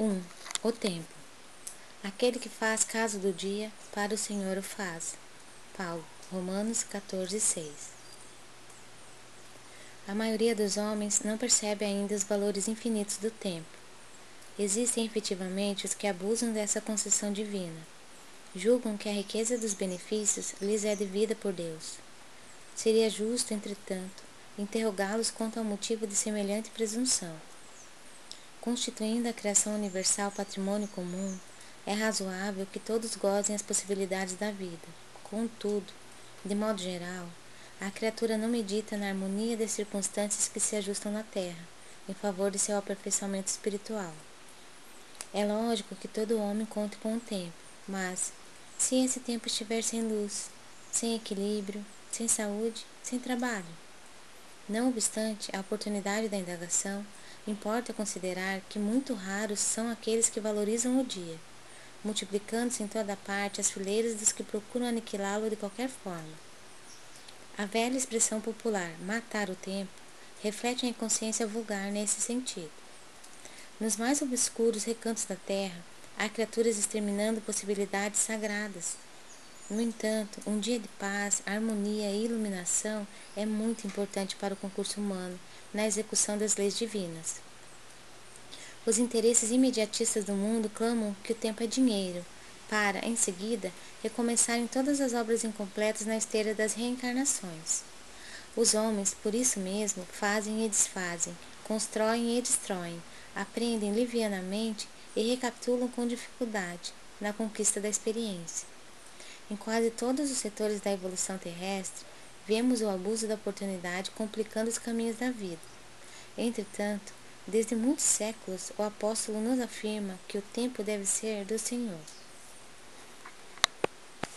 1. O tempo. Aquele que faz caso do dia, para o Senhor o faz. Paulo, Romanos 14, 6. A maioria dos homens não percebe ainda os valores infinitos do tempo. Existem efetivamente os que abusam dessa concessão divina. Julgam que a riqueza dos benefícios lhes é devida por Deus. Seria justo, entretanto, interrogá-los quanto ao motivo de semelhante presunção. Constituindo a criação universal patrimônio comum, é razoável que todos gozem as possibilidades da vida. Contudo, de modo geral, a criatura não medita na harmonia das circunstâncias que se ajustam na Terra, em favor de seu aperfeiçoamento espiritual. É lógico que todo homem conte com o tempo, mas, se esse tempo estiver sem luz, sem equilíbrio, sem saúde, sem trabalho. Não obstante a oportunidade da indagação, importa considerar que muito raros são aqueles que valorizam o dia, multiplicando-se em toda parte as fileiras dos que procuram aniquilá-lo de qualquer forma. A velha expressão popular matar o tempo reflete a inconsciência vulgar nesse sentido. Nos mais obscuros recantos da terra, há criaturas exterminando possibilidades sagradas. No entanto, um dia de paz, harmonia e iluminação é muito importante para o concurso humano na execução das leis divinas. Os interesses imediatistas do mundo clamam que o tempo é dinheiro, para, em seguida, recomeçarem todas as obras incompletas na esteira das reencarnações. Os homens, por isso mesmo, fazem e desfazem, constroem e destroem, aprendem livianamente e recapitulam com dificuldade na conquista da experiência. Em quase todos os setores da evolução terrestre, vemos o abuso da oportunidade complicando os caminhos da vida. Entretanto, desde muitos séculos, o apóstolo nos afirma que o tempo deve ser do Senhor.